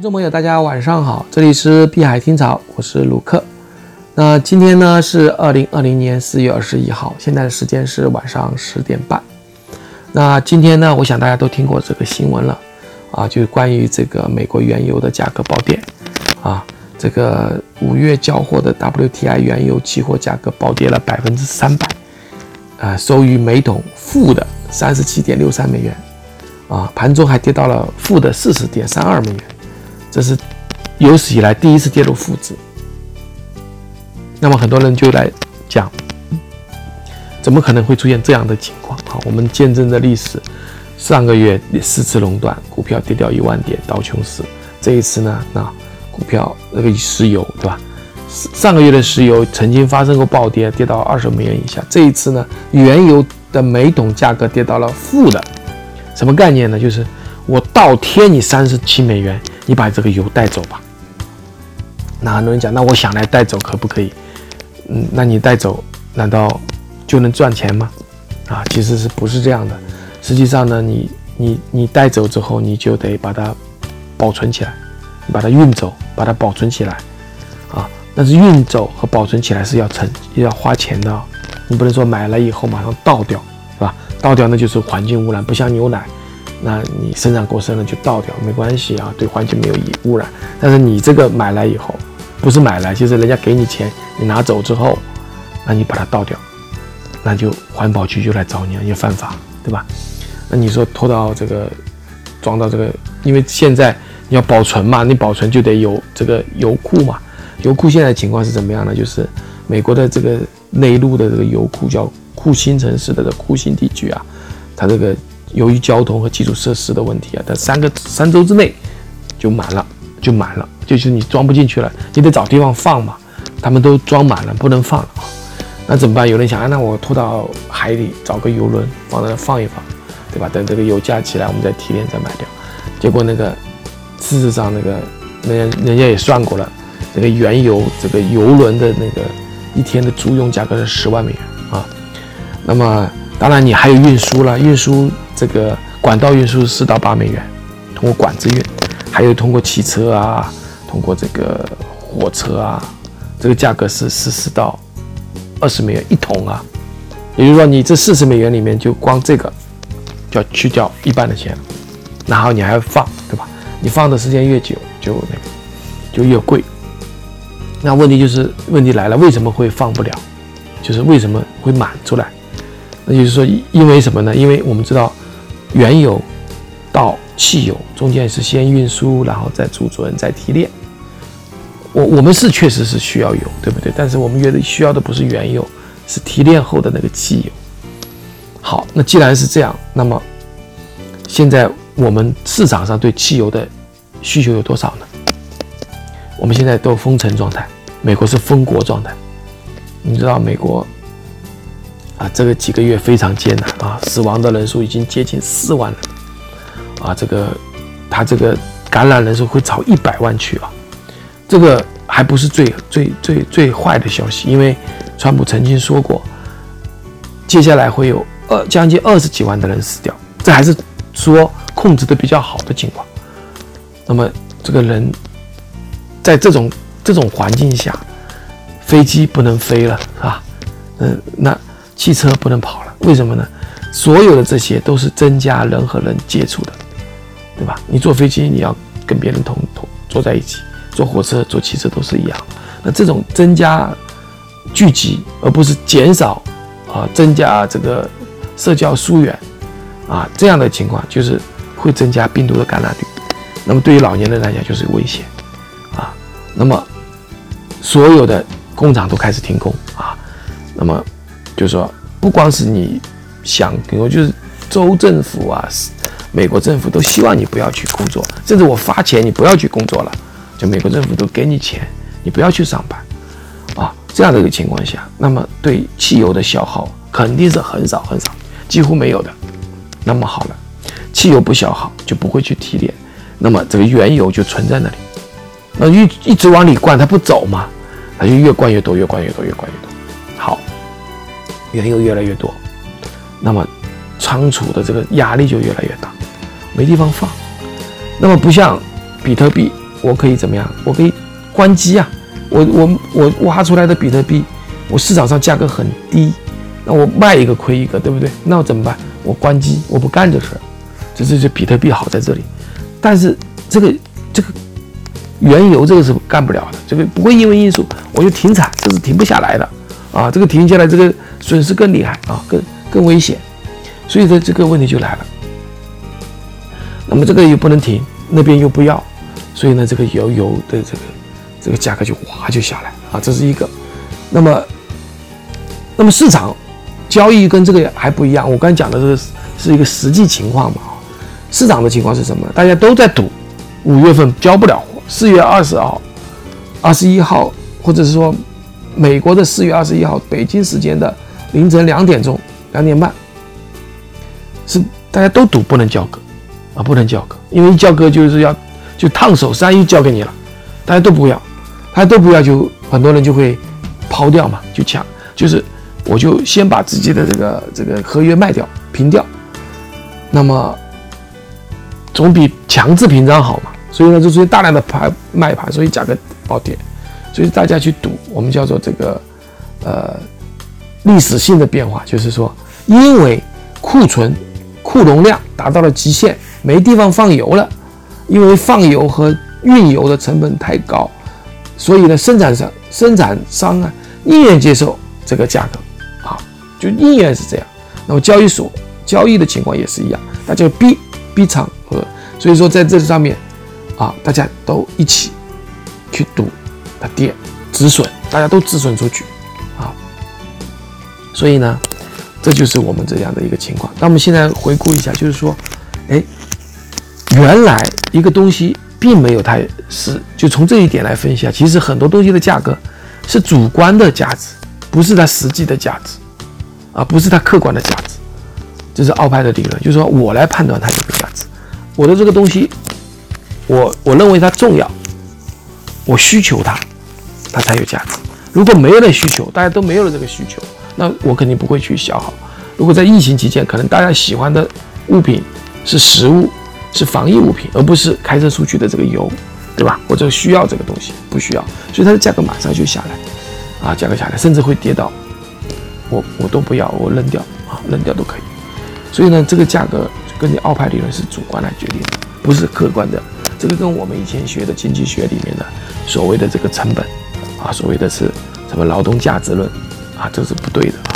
听众朋友，大家晚上好，这里是碧海听潮，我是卢克。那今天呢是二零二零年四月二十一号，现在的时间是晚上十点半。那今天呢，我想大家都听过这个新闻了啊，就是关于这个美国原油的价格暴跌啊，这个五月交货的 WTI 原油期货价格暴跌了百分之三百，啊，收于每桶负的三十七点六三美元，啊，盘中还跌到了负的四十点三二美元，这是有史以来第一次跌入负值。那么很多人就来讲。怎么可能会出现这样的情况啊？我们见证着历史，上个月四次垄断，股票跌掉一万点到琼斯。这一次呢，那股票那个石油对吧？上个月的石油曾经发生过暴跌，跌到二十美元以下。这一次呢，原油的每桶价格跌到了负的，什么概念呢？就是我倒贴你三十七美元，你把这个油带走吧。那很多人讲，那我想来带走可不可以？嗯，那你带走难道？就能赚钱吗？啊，其实是不是这样的？实际上呢，你你你带走之后，你就得把它保存起来，你把它运走，把它保存起来，啊，但是运走和保存起来是要成要花钱的，你不能说买了以后马上倒掉，是吧？倒掉那就是环境污染，不像牛奶，那你生产过剩了就倒掉没关系啊，对环境没有污染。但是你这个买来以后，不是买来，就是人家给你钱，你拿走之后，那你把它倒掉。那就环保局就来找你了，也犯法，对吧？那你说拖到这个装到这个，因为现在你要保存嘛，你保存就得有这个油库嘛。油库现在情况是怎么样呢？就是美国的这个内陆的这个油库叫库欣城市的这库欣地区啊，它这个由于交通和基础设施的问题啊，它三个三周之内就满了，就满了，就是你装不进去了，你得找地方放嘛。他们都装满了，不能放了。那怎么办？有人想啊，那我拖到海里找个游轮放在那放一放，对吧？等这个油价起来，我们再提炼再卖掉。结果那个事实上那个人家人家也算过了，这个原油这个游轮的那个一天的租用价格是十万美元啊。那么当然你还有运输了，运输这个管道运输四到八美元，通过管子运，还有通过汽车啊，通过这个火车啊，这个价格是十四到。二十美元一桶啊，也就是说，你这四十美元里面就光这个就要去掉一半的钱，然后你还要放，对吧？你放的时间越久，就那个就越贵。那问题就是问题来了，为什么会放不了？就是为什么会满出来？那就是说，因为什么呢？因为我们知道，原油到汽油中间是先运输，然后再储存，再提炼。我我们是确实是需要油，对不对？但是我们越的需要的不是原油，是提炼后的那个汽油。好，那既然是这样，那么现在我们市场上对汽油的需求有多少呢？我们现在都封城状态，美国是封国状态。你知道美国啊，这个几个月非常艰难啊，死亡的人数已经接近四万人啊，这个他这个感染人数会朝一百万去啊。这个还不是最最最最坏的消息，因为川普曾经说过，接下来会有二将近二十几万的人死掉，这还是说控制的比较好的情况。那么这个人在这种这种环境下，飞机不能飞了，是吧？嗯，那汽车不能跑了，为什么呢？所有的这些都是增加人和人接触的，对吧？你坐飞机，你要跟别人同同坐在一起。坐火车、坐汽车都是一样，那这种增加聚集，而不是减少啊，增加这个社交疏远啊，这样的情况就是会增加病毒的感染率。那么对于老年人来讲就是危险啊。那么所有的工厂都开始停工啊。那么就是说，不光是你想，我就是州政府啊，美国政府都希望你不要去工作，甚至我发钱你不要去工作了。就美国政府都给你钱，你不要去上班，啊，这样的一个情况下，那么对汽油的消耗肯定是很少很少，几乎没有的。那么好了，汽油不消耗就不会去提炼，那么这个原油就存在那里，那一一直往里灌，它不走嘛，它就越灌越多，越灌越多，越灌越多。原油越来越多，那么仓储的这个压力就越来越大，没地方放。那么不像比特币。我可以怎么样？我可以关机啊！我我我挖出来的比特币，我市场上价格很低，那我卖一个亏一个，对不对？那我怎么办？我关机，我不干这事儿。这这这比特币好在这里，但是这个这个原油这个是干不了的，这个不会因为因素我就停产，这是停不下来的啊！这个停下来，这个损失更厉害啊，更更危险。所以说这个问题就来了。那么这个又不能停，那边又不要，所以呢，这个油油的这个这个价格就哗就下来啊，这是一个。那么，那么市场交易跟这个还不一样，我刚才讲的是是一个实际情况嘛。市场的情况是什么？大家都在赌，五月份交不了货，四月二十号、二十一号，或者是说美国的四月二十一号，北京时间的凌晨两点钟、两点半，是大家都赌不能交割。啊，不能交割，因为一交割就是要就烫手山芋交给你了，大家都不要，大家都不要，就很多人就会抛掉嘛，就抢，就是我就先把自己的这个这个合约卖掉平掉，那么总比强制平仓好嘛，所以呢就出现大量的盘卖盘，所以价格暴跌，所以大家去赌，我们叫做这个呃历史性的变化，就是说因为库存库容量达到了极限。没地方放油了，因为放油和运油的成本太高，所以呢，生产商生产商啊宁愿接受这个价格，啊，就宁愿是这样。那么交易所交易的情况也是一样，大家逼逼仓和，所以说在这上面啊，大家都一起去赌它跌止损，大家都止损出去啊。所以呢，这就是我们这样的一个情况。那我们现在回顾一下，就是说，哎。原来一个东西并没有它是，就从这一点来分析啊，其实很多东西的价格是主观的价值，不是它实际的价值，啊，不是它客观的价值，这是奥派的理论，就是说我来判断它这个价值，我的这个东西，我我认为它重要，我需求它，它才有价值。如果没有了需求，大家都没有了这个需求，那我肯定不会去消耗。如果在疫情期间，可能大家喜欢的物品是食物。是防疫物品，而不是开车出去的这个油，对吧？或者需要这个东西，不需要，所以它的价格马上就下来，啊，价格下来，甚至会跌到，我我都不要，我扔掉啊，扔掉都可以。所以呢，这个价格跟你奥派理论是主观来决定的，不是客观的。这个跟我们以前学的经济学里面的所谓的这个成本，啊，所谓的是什么劳动价值论，啊，这是不对的啊。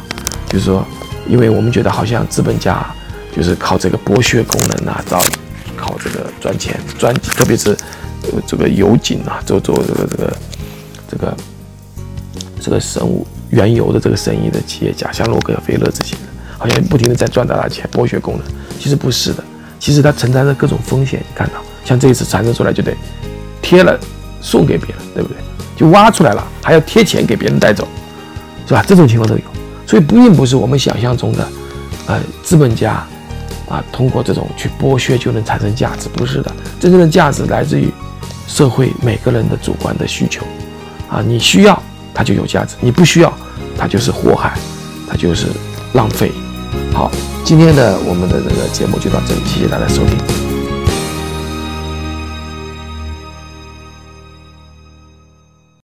就是说，因为我们觉得好像资本家就是靠这个剥削功能啊，造。靠这个赚钱赚，特别是这个油井啊，做做这个这个这个这个生物原油的这个生意的企业家，像洛克菲勒这些人，好像不停的在赚大钱，剥削工人。其实不是的，其实它承担着各种风险。你看到，像这一次产生出来就得贴了送给别人，对不对？就挖出来了，还要贴钱给别人带走，是吧？这种情况都有，所以不并不是我们想象中的，呃，资本家。啊，通过这种去剥削就能产生价值，不是的，真正的价值来自于社会每个人的主观的需求。啊，你需要它就有价值，你不需要它就是祸害，它就是浪费。好，今天的我们的这个节目就到这里，谢谢大家收听。